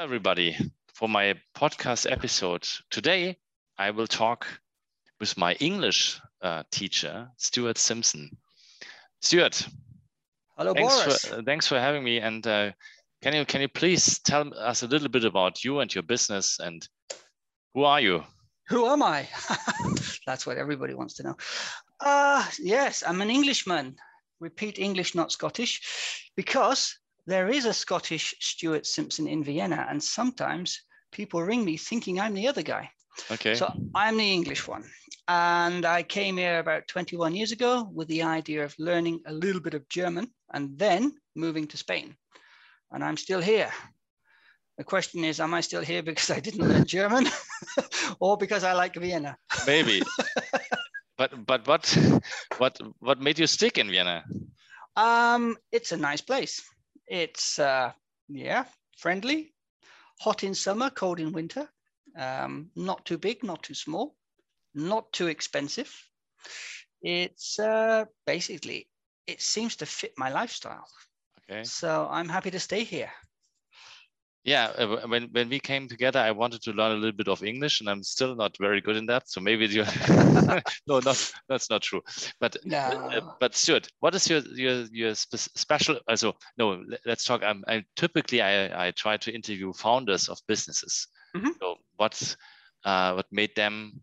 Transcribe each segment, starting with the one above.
Hello, everybody, for my podcast episode. Today, I will talk with my English uh, teacher, Stuart Simpson. Stuart, Hello, thanks Boris. for, uh, thanks for having me. And uh, can you can you please tell us a little bit about you and your business and who are you? Who am I? That's what everybody wants to know. Uh, yes, I'm an Englishman. Repeat English, not Scottish, because there is a Scottish Stuart Simpson in Vienna, and sometimes people ring me thinking I'm the other guy. Okay. So I'm the English one. And I came here about 21 years ago with the idea of learning a little bit of German and then moving to Spain. And I'm still here. The question is, am I still here because I didn't learn German or because I like Vienna? Maybe. but but what what what made you stick in Vienna? Um, it's a nice place. It's, uh, yeah, friendly, hot in summer, cold in winter, um, not too big, not too small, not too expensive. It's uh, basically, it seems to fit my lifestyle. Okay. So I'm happy to stay here. Yeah, uh, when when we came together, I wanted to learn a little bit of English, and I'm still not very good in that. So maybe you. no, not that's not true. But uh, uh, but Stuart, what is your your your spe- special? Also, no, let's talk. I'm, I typically I I try to interview founders of businesses. Mhm. So what uh, what made them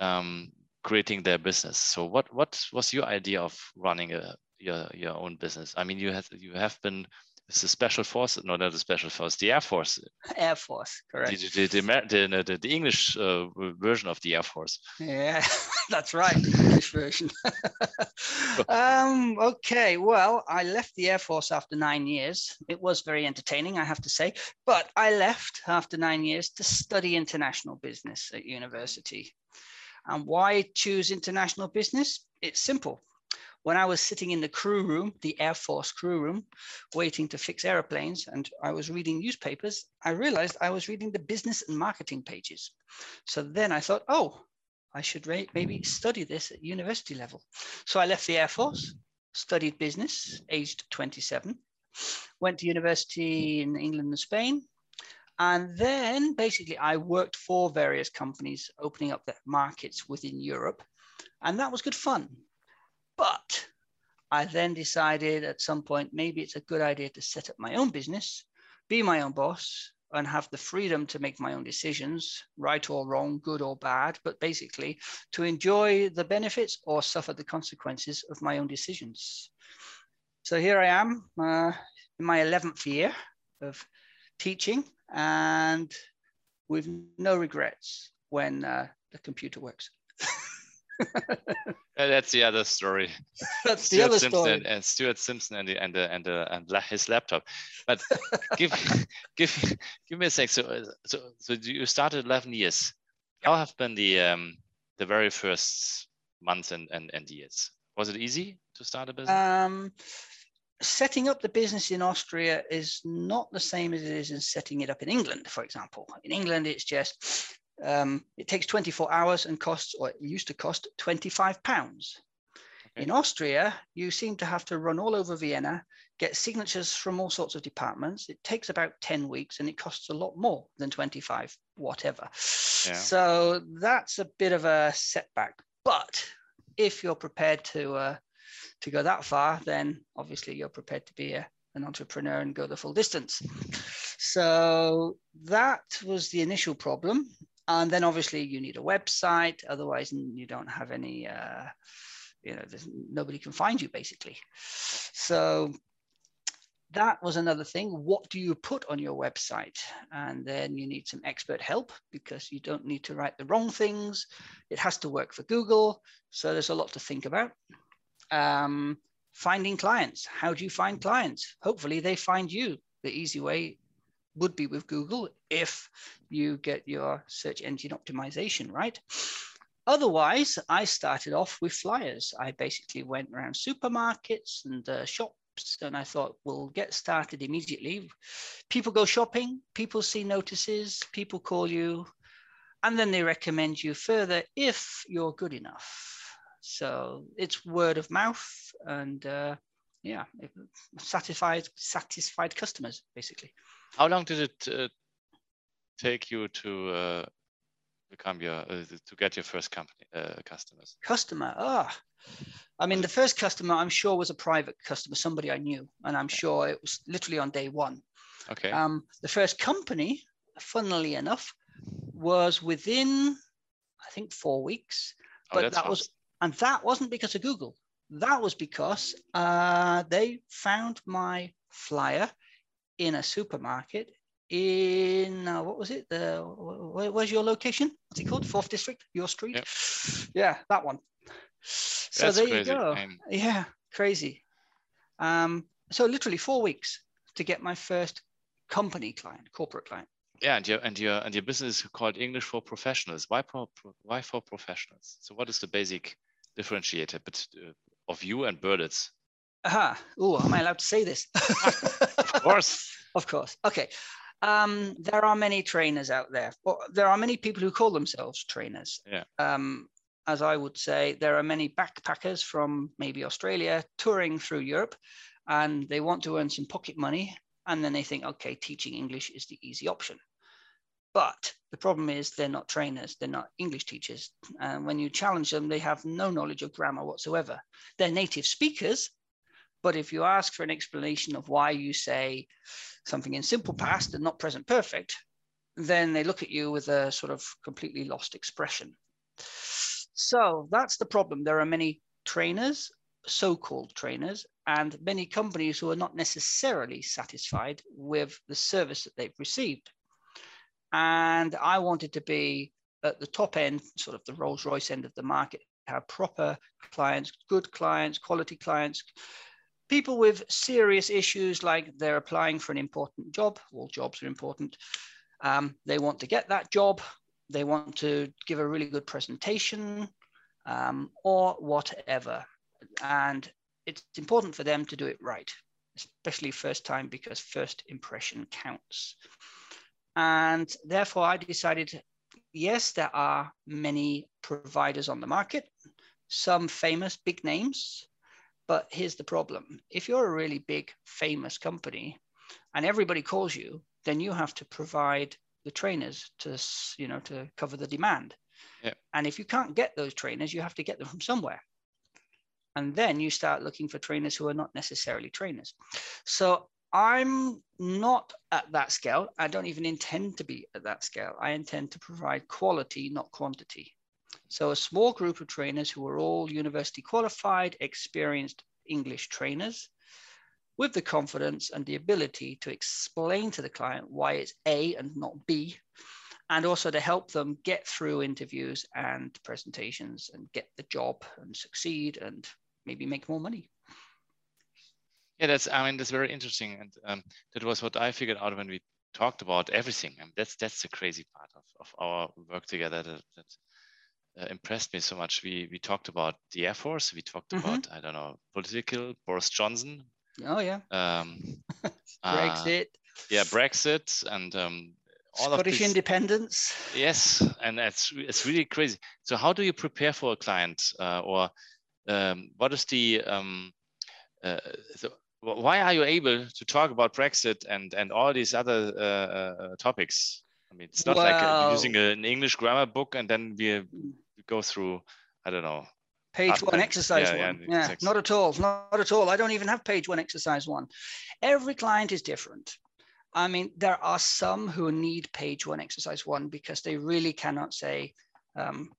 um, creating their business? So what what was your idea of running a your your own business? I mean, you have you have been. It's a special force, no, not the special force, the Air Force, Air Force, the, correct. the, the, the, the, the English uh, version of the Air Force. Yeah, that's right, English version. um, okay, well, I left the Air Force after nine years. It was very entertaining, I have to say, but I left after nine years to study international business at university. And why choose international business? It's simple. When I was sitting in the crew room, the Air Force crew room, waiting to fix airplanes, and I was reading newspapers, I realized I was reading the business and marketing pages. So then I thought, oh, I should maybe study this at university level. So I left the Air Force, studied business, aged 27, went to university in England and Spain. And then basically I worked for various companies opening up their markets within Europe. And that was good fun. But I then decided at some point maybe it's a good idea to set up my own business, be my own boss, and have the freedom to make my own decisions, right or wrong, good or bad, but basically to enjoy the benefits or suffer the consequences of my own decisions. So here I am uh, in my 11th year of teaching and with no regrets when uh, the computer works. That's the other story. That's the other Simpson story. and, Stuart Simpson and the, and the, and the, and la- his laptop. But give give give me a sec. So uh, so so you started 11 years. How have been the um the very first months and, and, and years? Was it easy to start a business? Um, setting up the business in Austria is not the same as it is in setting it up in England, for example. In England, it's just um, it takes 24 hours and costs, or it used to cost 25 pounds. Okay. In Austria, you seem to have to run all over Vienna, get signatures from all sorts of departments. It takes about 10 weeks and it costs a lot more than 25, whatever. Yeah. So that's a bit of a setback. But if you're prepared to uh, to go that far, then obviously you're prepared to be a, an entrepreneur and go the full distance. So that was the initial problem. And then obviously you need a website, otherwise you don't have any, uh, you know, nobody can find you basically. So that was another thing. What do you put on your website? And then you need some expert help because you don't need to write the wrong things. It has to work for Google. So there's a lot to think about. Um, finding clients. How do you find clients? Hopefully they find you. The easy way would be with Google if you get your search engine optimization right. Otherwise, I started off with flyers. I basically went around supermarkets and uh, shops and I thought, we'll get started immediately. People go shopping, people see notices, people call you, and then they recommend you further if you're good enough. So it's word of mouth and uh, yeah, satisfied satisfied customers basically. How long did it uh, take you to uh, become your uh, to get your first company uh, customers? Customer, ah, oh. I mean, the first customer I'm sure was a private customer, somebody I knew, and I'm sure it was literally on day one. Okay. Um, the first company, funnily enough, was within I think four weeks, Oh, but that's that fast. was and that wasn't because of Google. That was because uh, they found my flyer in a supermarket in uh, what was it? The where, where's your location? What's it called? Fourth district, your street. Yep. Yeah, that one. So That's there crazy. you go. Yeah, crazy. Um, so literally four weeks to get my first company client, corporate client. yeah, and your and your and your business is called English for Professionals. Why pro, why for professionals? So what is the basic differentiator uh, of you and Berlitz? Aha. Oh, am I allowed to say this? Of course. of course. Okay. Um, there are many trainers out there. Or there are many people who call themselves trainers. Yeah. Um, as I would say, there are many backpackers from maybe Australia touring through Europe, and they want to earn some pocket money, and then they think, okay, teaching English is the easy option. But the problem is they're not trainers, they're not English teachers. And when you challenge them, they have no knowledge of grammar whatsoever. They're native speakers, but if you ask for an explanation of why you say something in simple past and not present perfect, then they look at you with a sort of completely lost expression. So that's the problem. There are many trainers, so called trainers, and many companies who are not necessarily satisfied with the service that they've received. And I wanted to be at the top end, sort of the Rolls Royce end of the market, have proper clients, good clients, quality clients, people with serious issues like they're applying for an important job. All jobs are important. Um, they want to get that job. They want to give a really good presentation um, or whatever. And it's important for them to do it right, especially first time because first impression counts. And therefore, I decided yes, there are many providers on the market, some famous big names. But here's the problem if you're a really big, famous company and everybody calls you, then you have to provide the trainers to, you know, to cover the demand. Yeah. And if you can't get those trainers, you have to get them from somewhere. And then you start looking for trainers who are not necessarily trainers. So I'm not at that scale. I don't even intend to be at that scale. I intend to provide quality, not quantity. So a small group of trainers who are all university qualified, experienced English trainers with the confidence and the ability to explain to the client why it's A and not B, and also to help them get through interviews and presentations and get the job and succeed and maybe make more money. Yeah, that's I mean that's very interesting, and um, that was what I figured out when we talked about everything. Mean, that's that's the crazy part of, of our work together that, that uh, impressed me so much. We we talked about the Air Force. We talked Mhm. about I don't know political Boris Johnson. Oh yeah, Um, uh, Brexit, yeah, Brexit, and um, all of Scottish these. independence. Yes, and it's it's really crazy. So how do you prepare for a client, uh, or um, what is the um, uh, so why are you able to talk about Brexit and and all these other uh, uh, topics? I mean, it's not like uh, using a- an English grammar book and then we, we go through I don't know. Page one, exercise Yeah, yeah, one. Yeah, exactly. not at all. Not at all. I don't even have page one, exercise one. Every client is different. I mean, there are some who need page one, exercise one because they really cannot say, um,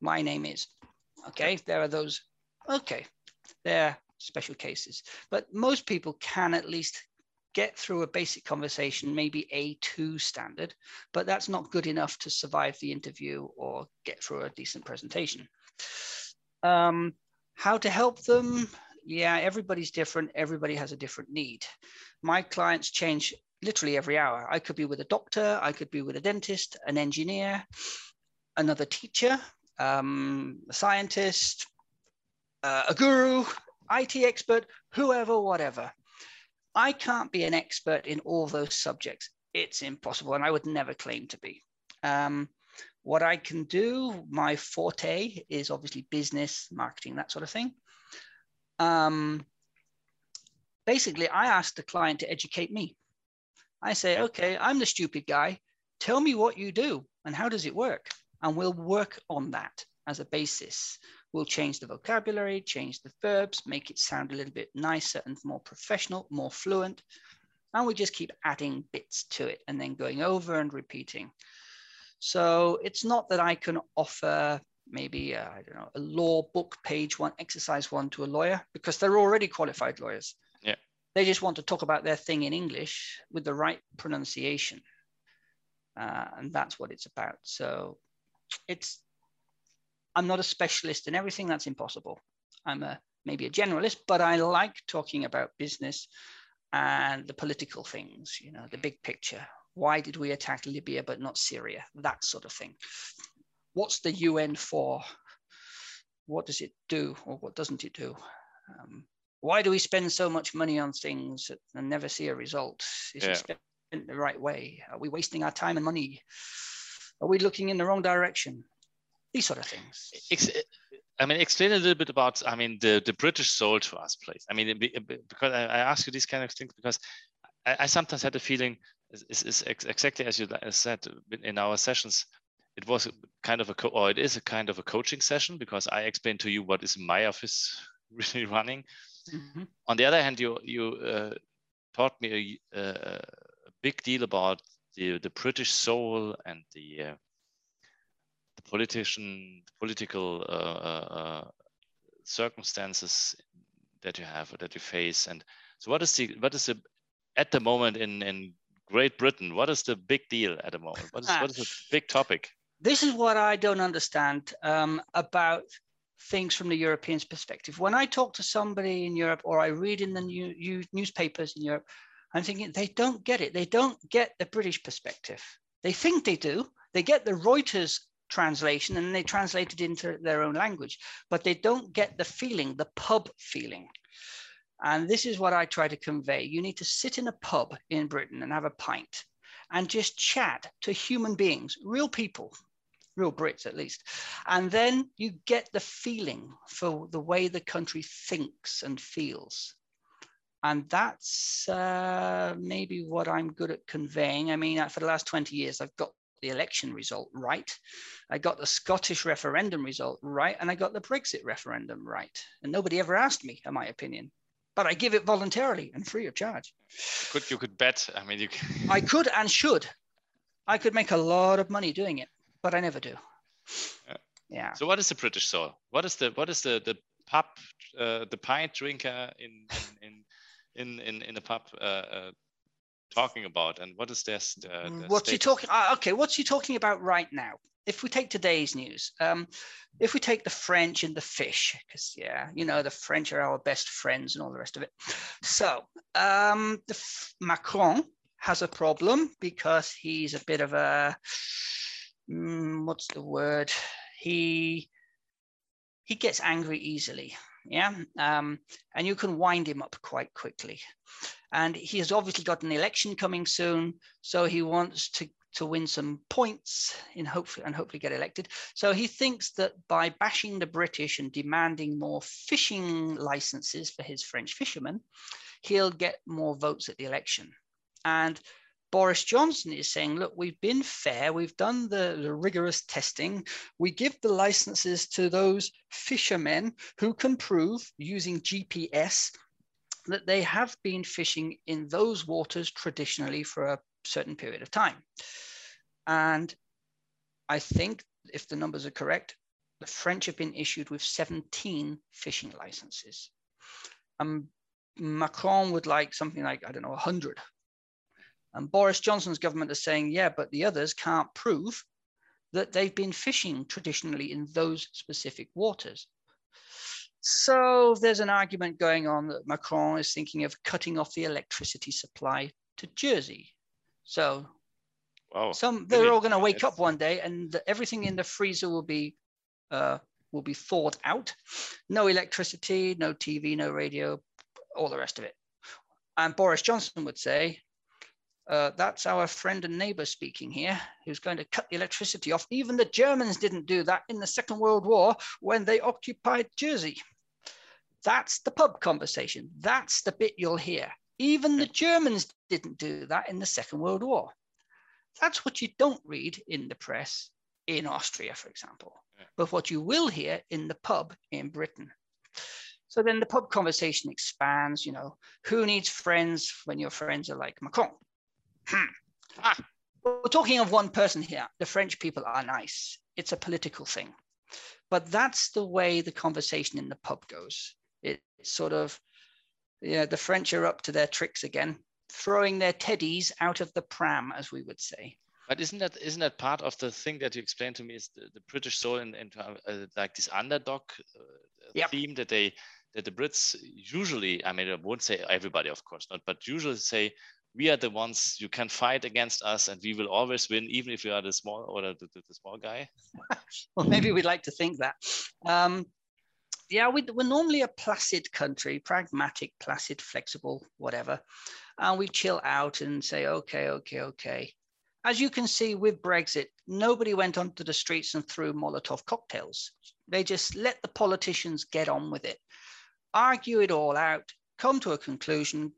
my name is. Okay, there are those. Okay, they're special cases. But most people can at least get through a basic conversation, maybe A2 standard, but that's not good enough to survive the interview or get through a decent presentation. Um, how to help them? Yeah, everybody's different. Everybody has a different need. My clients change literally every hour. I could be with a doctor, I could be with a dentist, an engineer, another teacher, um, a scientist, uh, a guru, IT expert, whoever, whatever. I can't be an expert in all those subjects. It's impossible, and I would never claim to be. Um, what I can do, my forte is obviously business, marketing, that sort of thing. Um, basically, I ask the client to educate me. I say, okay, I'm the stupid guy. Tell me what you do and how does it work? And we'll work on that as a basis. We'll change the vocabulary, change the verbs, make it sound a little bit nicer and more professional, more fluent. And we just keep adding bits to it and then going over and repeating. So it's not that I can offer maybe, uh, I don't know, a law book page one, exercise one to a lawyer because they're already qualified lawyers. Yeah. They just want to talk about their thing in English with the right pronunciation. Uh, and that's what it's about. So it's I'm not a specialist in everything. That's impossible. I'm a maybe a generalist, but I like talking about business and the political things. You know, the big picture. Why did we attack Libya but not Syria? That sort of thing. What's the UN for? What does it do, or what doesn't it do? Um, why do we spend so much money on things and never see a result? Is yeah. it spent the right way? Are we wasting our time and money? Are we looking in the wrong direction? These sort of things. I mean, explain a little bit about, I mean, the, the British soul to us, please. I mean, because I, ask you these kind of things because I, I sometimes had the feeling, is, is exactly as you said in our sessions, it was kind of a, co- or it is a kind of a coaching session because I explained to you what is my office really running. Mm-hmm. On the other hand, you you uh, taught me a, a, big deal about the the British soul and the uh, the politician political uh, uh, uh, circumstances that you have or that you face and so what is the what is the at the moment in in Great Britain what is the big deal at the moment what is what is the big topic this is what I don't understand um, about things from the European's perspective. When I talk to somebody in Europe or I read in the new, newspapers in Europe, I'm thinking they don't get it. They don't get the British perspective. They think they do. They get the Reuters translation and they translate it into their own language, but they don't get the feeling, the pub feeling. And this is what I try to convey. You need to sit in a pub in Britain and have a pint and just chat to human beings, real people, real Brits at least. And then you get the feeling for the way the country thinks and feels. And that's uh, maybe what I'm good at conveying. I mean, for the last 20 years, I've got the election result right. I got the Scottish referendum result right. And I got the Brexit referendum right. And nobody ever asked me, in my opinion. But I give it voluntarily and free of charge. Could you could bet? I mean, you. Can... I could and should. I could make a lot of money doing it, but I never do. Yeah. yeah. So what is the British soul? What is the what is the the pub uh, the pint drinker in in in in, in a pub uh, uh, talking about and what is this uh, what's he talking uh, okay what's he talking about right now? If we take today's news um, if we take the french and the fish because yeah you know the french are our best friends and all the rest of it. So um, the macron has a problem because he's a bit of a mm, what's the word? He he gets angry easily yeah um, and you can wind him up quite quickly. And he has obviously got an election coming soon so he wants to to win some points in hopefully and hopefully get elected. So he thinks that by bashing the british and demanding more fishing licenses for his french fishermen he'll get more votes at the election. And Boris Johnson is saying, look, we've been fair, we've done the, the, rigorous testing, we give the licenses to those fishermen who can prove using GPS that they have been fishing in those waters traditionally for a certain period of time. And I think if the numbers are correct, the French have been issued with 17 fishing licenses. Um, Macron would like something like, I don't know, 100 and Boris Johnson's government is saying, yeah, but the others can't prove that they've been fishing traditionally in those specific waters. So there's an argument going on that Macron is thinking of cutting off the electricity supply to Jersey. So Wow. some they're really? all going to wake Yes. up one day and the- everything in the freezer will be uh, will be thawed out. No electricity, no TV, no radio, all the rest of it. And Boris Johnson would say, uh, "That's our friend and neighbor speaking here, who's going to cut the electricity off. Even the Germans didn't do that in the Second World War when they occupied Jersey." That's the pub conversation. That's the bit you'll hear. Even the Germans didn't do that in the Second World War. That's what you don't read in the press in Austria, for example, but what you will hear in the pub in Britain. So then the pub conversation expands, you know, who needs friends when your friends are like Macron? Hmm. Ah. We're talking of one person here. The French people are nice. It's a political thing. But that's the way the conversation in the pub goes. It's sort of, yeah, the French are up to their tricks again, throwing their teddies out of the pram, as we would say. But isn't that isn't that part of the thing that you explained to me is the, the British soul and, and uh, like this underdog uh, Yep. theme that they that the Brits usually I mean I won't say everybody of course not but usually say we are the ones you can fight against us and we will always win even if you are the small or the, the, the small guy. Well, maybe we'd like to think that. Um, yeah, we, we're normally a placid country, pragmatic, placid, flexible, whatever. And we chill out and say, okay, okay, okay. As you can see with Brexit, nobody went onto the streets and threw Molotov cocktails. They just let the politicians get on with it, argue it all out, come to a conclusion,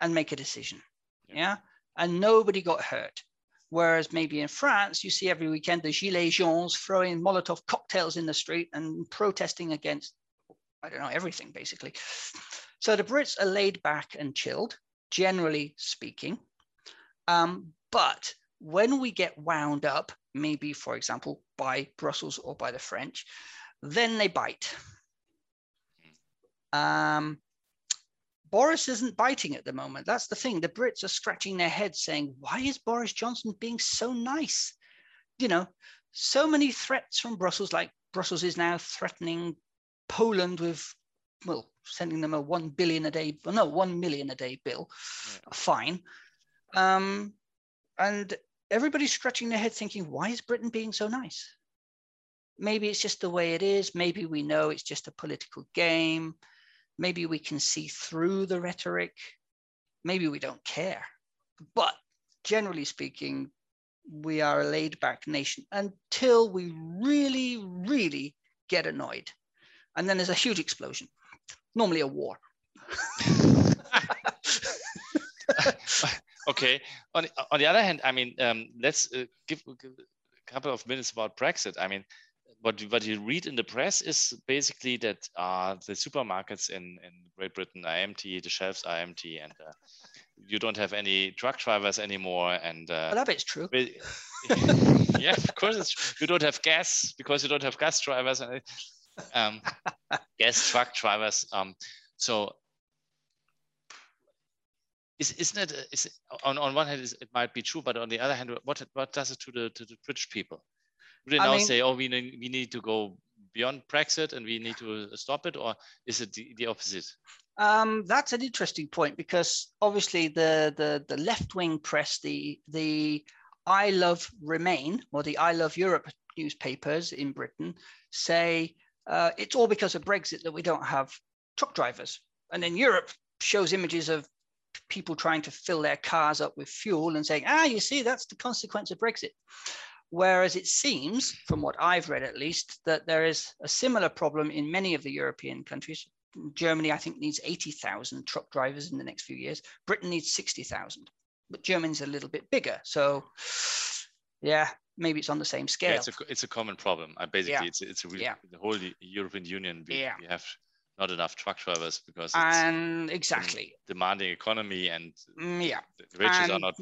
and make a decision. Yeah. Yeah. And nobody got hurt. Whereas maybe in France, you see every weekend the Gilets jaunes throwing Molotov cocktails in the street and protesting against, I don't know, everything basically. So the Brits are laid back and chilled, generally speaking. Um, but when we get wound up, maybe, for example, by Brussels or by the French, then they bite. Um, Boris isn't biting at the moment. That's the thing. The Brits are scratching their heads saying, why is Boris Johnson being so nice? You know, so many threats from Brussels, like Brussels is now threatening Poland with, well, sending them a 1 billion a day, well, no, 1 million a day bill, Yeah. a fine. Um, and everybody's scratching their head thinking, why is Britain being so nice? Maybe it's just the way it is. Maybe we know it's just a political game. Maybe we can see through the rhetoric. Maybe we don't care. But generally speaking, we are a laid back nation until we really, really get annoyed. And then there's a huge explosion, normally a war. okay. On on the other hand, I mean, um, let's uh, give, give a couple of minutes about Brexit. I mean, what you- what you read in the press is basically that uh, the supermarkets in in Great Britain are empty, the shelves are empty, and uh, you don't have any truck drivers anymore, and uh, Well, that bit's true. yeah, of course, it's, you don't have gas because you don't have gas drivers and um, gas truck drivers. Um, so is, isn't it, it- on, on one hand, is- it might be true, but on the other hand, what, what does it to the, to the British people? Do they I now mean- say, oh, we need, we need to go beyond Brexit and we need to stop it, or is it the, the opposite? Um, that's an interesting point because obviously the the, the left wing press, the the I love Remain or the I love Europe newspapers in Britain say uh, it's all because of Brexit that we don't have truck drivers, and then Europe shows images of people trying to fill their cars up with fuel and saying, ah, you see, that's the consequence of Brexit. Whereas it seems, from what I've read at least, that there is a similar problem in many of the European countries. Germany, I think, needs 80,000 truck drivers in the next few years. Britain needs 60,000, but Germany's a little bit bigger. So, yeah, maybe it's on the same scale. Yeah, it's a, it's a common problem. Basically, Yeah. it's, it's a re- Yeah. the whole European Union, we, Yeah. we have not enough truck drivers because it's and exactly, demanding economy and Mm, yeah. the wages are not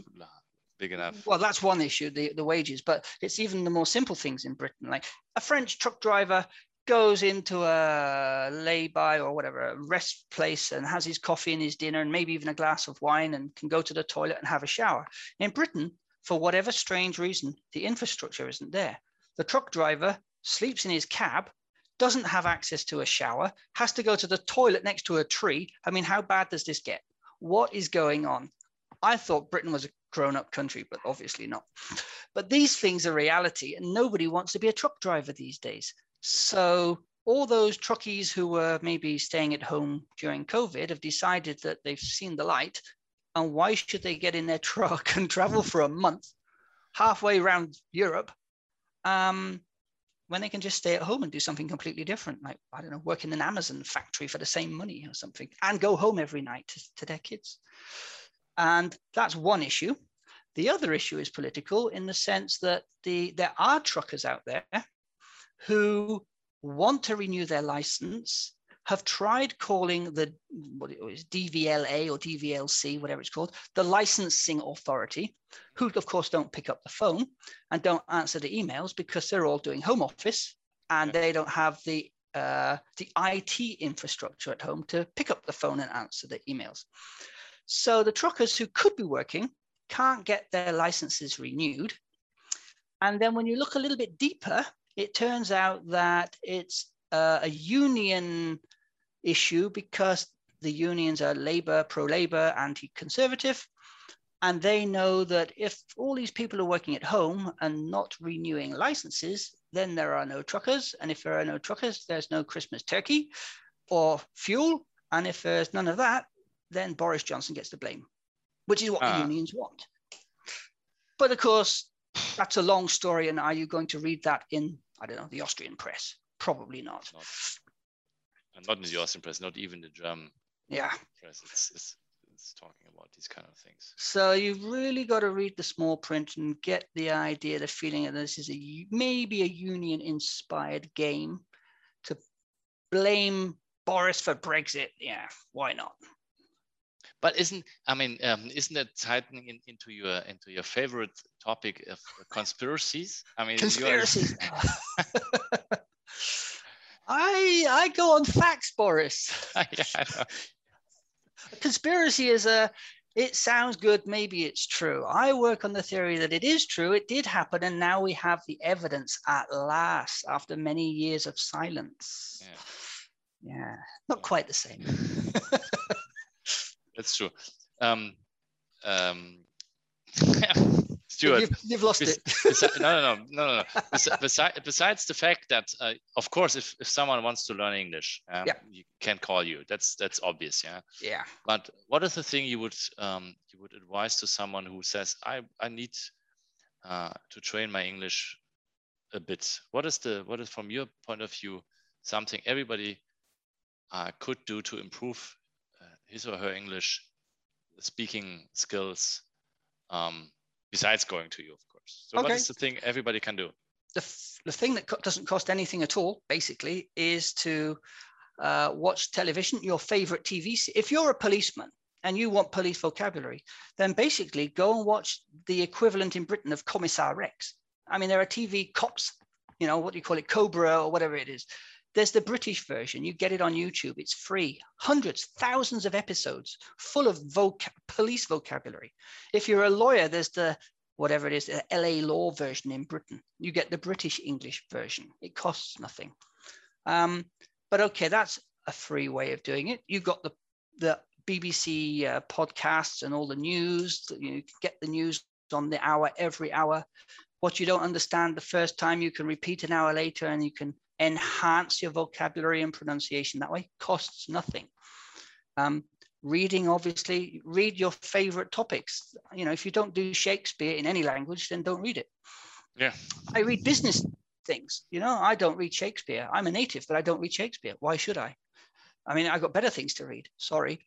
big mm, enough. Well, that's one issue, the, the wages, but it's even the more simple things in Britain. Like a French truck driver goes into a lay-by or whatever, a rest place and has his coffee and his dinner and maybe even a glass of wine and can go to the toilet and have a shower. In Britain, for whatever strange reason, the infrastructure isn't there. The truck driver sleeps in his cab, doesn't have access to a shower, has to go to the toilet next to a tree. I mean, how bad does this get? What is going on? I thought Britain was a grown up country, but obviously not. But these things are reality, and nobody wants to be a truck driver these days. So all those truckies who were maybe staying at home during COVID have decided that they've seen the light. And why should they get in their truck and travel for a month halfway around Europe um, when they can just stay at home and do something completely different? Like, I don't know, work in an Amazon factory for the same money or something and go home every night to, to their kids. And that's one issue. The other issue is political in the sense that the, there are truckers out there who want to renew their license, have tried calling the what it was DVLA or DVLC, whatever it's called, the licensing authority, who of course don't pick up the phone and don't answer the emails because they're all doing home office and they don't have the uh, the IT infrastructure at home to pick up the phone and answer the emails. So the truckers who could be working can't get their licenses renewed. And then when you look a little bit deeper, it turns out that it's uh, a union issue because the unions are labor, pro labor, anti conservative. And they know that if all these people are working at home and not renewing licenses, then there are no truckers. And if there are no truckers, there's no Christmas turkey or fuel. And if there's none of that, then Boris Johnson gets the blame, which is what uh. the ah. unions want. But of course, that's a long story. And are you going to read that in I don't know, the Austrian press? Probably not. Not, not in the Austrian press, not even the German yeah. press. It's, it's, it's talking about these kind of things. So you've really got to read the small print and get the idea, the feeling that this is a maybe a union-inspired game to blame Boris for Brexit. Yeah, why not? But isn't I mean um, isn't that tightening in, into your into your favorite topic of conspiracies? I mean conspiracies. I I go on facts, Boris. yeah, Conspiracy is a it sounds good, maybe it's true. I work on the theory that it is true, it did happen, and now we have the evidence at last after many years of silence. Yeah, yeah not quite the same. That's true. Um, um, Stuart, you've, you've lost it. no, no, no, no, no. Bes- besides, besides the fact that, uh, of course, if, if someone wants to learn English, um, yeah. you can call you. That's that's obvious, yeah. Yeah. But what is the thing you would um, you would advise to someone who says, I I need uh, to train my English a bit? What is the what is from your point of view something everybody uh, could do to improve his or her English speaking skills um, besides going to you, of course. So okay. what is the thing everybody can do? The, the thing that co- doesn't cost anything at all, basically, is to uh, watch television, your favorite TV. If you're a policeman and you want police vocabulary, then basically go and watch the equivalent in Britain of Kommissar Rex. I mean, there are TV cops, you know, what do you call it, Cobra or whatever it is. There's the British version. You get it on YouTube. It's free. Hundreds, thousands of episodes full of police vocabulary. If you're a lawyer, there's the whatever it is, the LA law version in Britain. You get the British English version. It costs nothing. Um, but okay, that's a free way of doing it. You've got the the BBC uh, podcasts and all the news. You get the news on the hour every hour. What you don't understand the first time, you can repeat an hour later, and you can enhance your vocabulary and pronunciation. That way costs nothing. Um, reading obviously read your favorite topics. You know if you don't do shakespeare in any language then don't read it. Yeah. I read business things you know? I don't read shakespeare. I'm a native but i don't read shakespeare. Why should i? I mean i got better things to read. Sorry.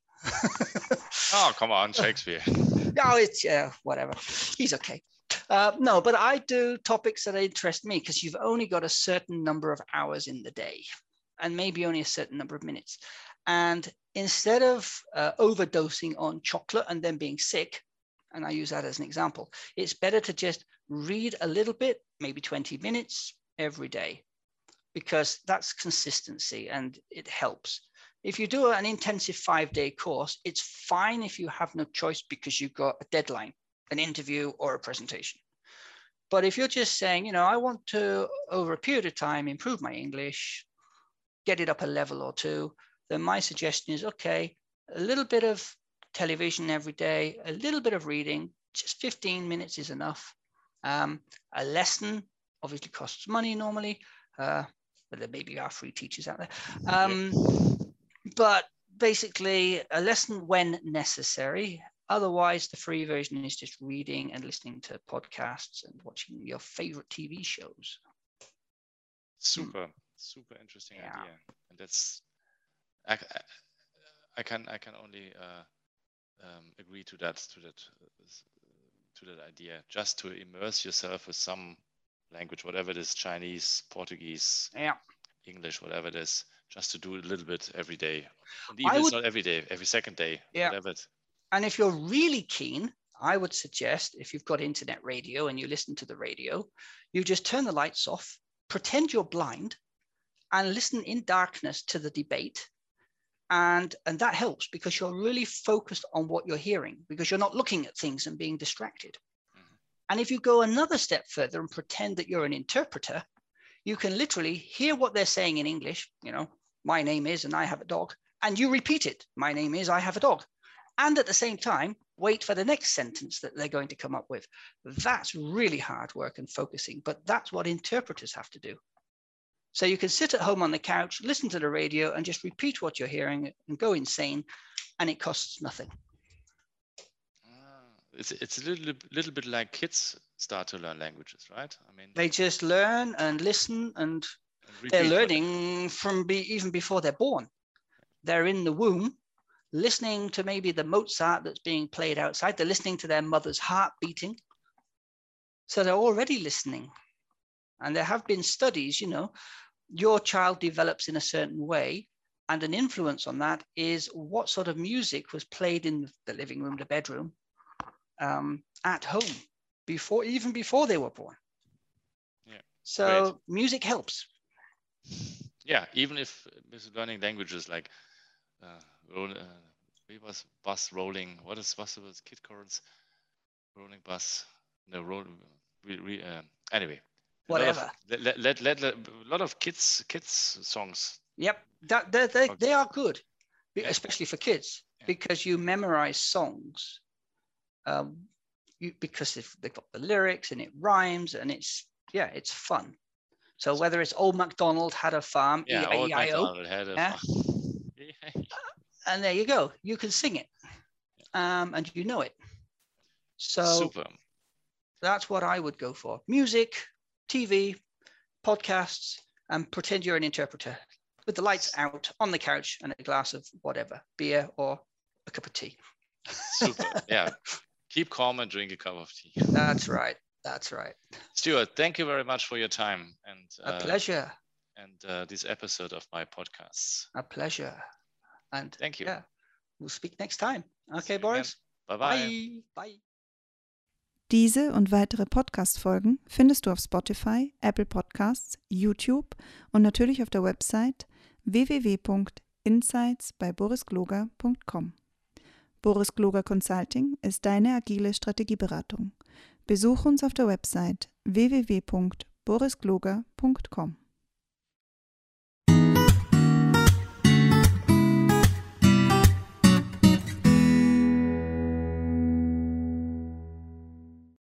Oh come on shakespeare. No it's yeah whatever. He's okay uh, no, but I do topics that interest me because you've only got a certain number of hours in the day and maybe only a certain number of minutes. And instead of uh, overdosing on chocolate and then being sick, and I use that as an example, it's better to just read a little bit, maybe 20 minutes every day, because that's consistency and it helps. If you do an intensive five day course, it's fine if you have no choice because you've got a deadline an interview or a presentation. But if you're just saying, you know, I want to, over a period of time, improve my English, get it up a level or two, then my suggestion is okay, a little bit of television every day, a little bit of reading, just 15 minutes is enough. Um, a lesson obviously costs money normally, uh, but there maybe are free teachers out there. Um, but basically, a lesson when necessary. Otherwise, the free version is just reading and listening to podcasts and watching your favorite TV shows. Super, super interesting Yeah. idea, and that's I, I, I can I can only uh, um, agree to that to that uh, to that idea. Just to immerse yourself with some language, whatever it is, Chinese, Portuguese, Yeah. English, whatever it is, just to do a little bit every day. And even if it's would- not every day, every second day, Yeah. whatever it. And if you're really keen, I would suggest if you've got internet radio and you listen to the radio, you just turn the lights off, pretend you're blind, and listen in darkness to the debate. And, and that helps because you're really focused on what you're hearing because you're not looking at things and being distracted. Mhm. And if you go another step further and pretend that you're an interpreter, you can literally hear what they're saying in English, you know, my name is and I have a dog, and you repeat it, my name is, I have a dog and at the same time wait for the next sentence that they're going to come up with. That's really hard work and focusing but that's what interpreters have to do. So you can sit at home on the couch listen to the radio and just repeat what you're hearing and go insane and it costs nothing. Ah, it's it's a little little bit like kids start to learn languages, right? I mean, they just learn and listen and and they're learning from be, even before they're born. They're in the womb listening to maybe the mozart that's being played outside they're listening to their mother's heart beating. So they're already listening. And there have been studies you know your child develops in a certain way and an influence on that is what sort of music was played in the living room the bedroom um, at home before even before they were born. Yeah, so music helps. Yeah, even if with learning languages like uh, roll, uh, we was bus rolling. What is what's the word? kid chords? Rolling bus. No, roll. We, we, uh, anyway. a lot of- Whatever. Let, let, let, a lot of kids kids songs. Yep, that they they, Okay. they are good, especially for kids Yeah. because you memorize songs. Um, you, because if they've got the lyrics and it rhymes and it's yeah, it's fun. So whether it's Old MacDonald had a farm, Yeah, old MacDonald had a Yeah. Yeah. and there you go, you can sing it, um, and you know it. So Super. that's what I would go for: music, TV, podcasts, and pretend you're an interpreter with the lights out on the couch and a glass of whatever, beer or a cup of tea. Super. yeah. Keep calm and drink a cup of tea. That's right. That's right. Stuart, thank you very much for your time and A uh, pleasure. and uh, this episode of my podcasts. A pleasure. And Thank you. yeah, we'll speak next time. Okay, Boris. Bye bye. Bye. Bye. Diese und weitere Podcast-Folgen findest du auf Spotify, Apple Podcasts, YouTube und natürlich auf der Website www.insights bei borisgloger.com. Boris Gloger Consulting ist deine agile Strategieberatung. Besuch uns auf der Website www.borisgloger.com.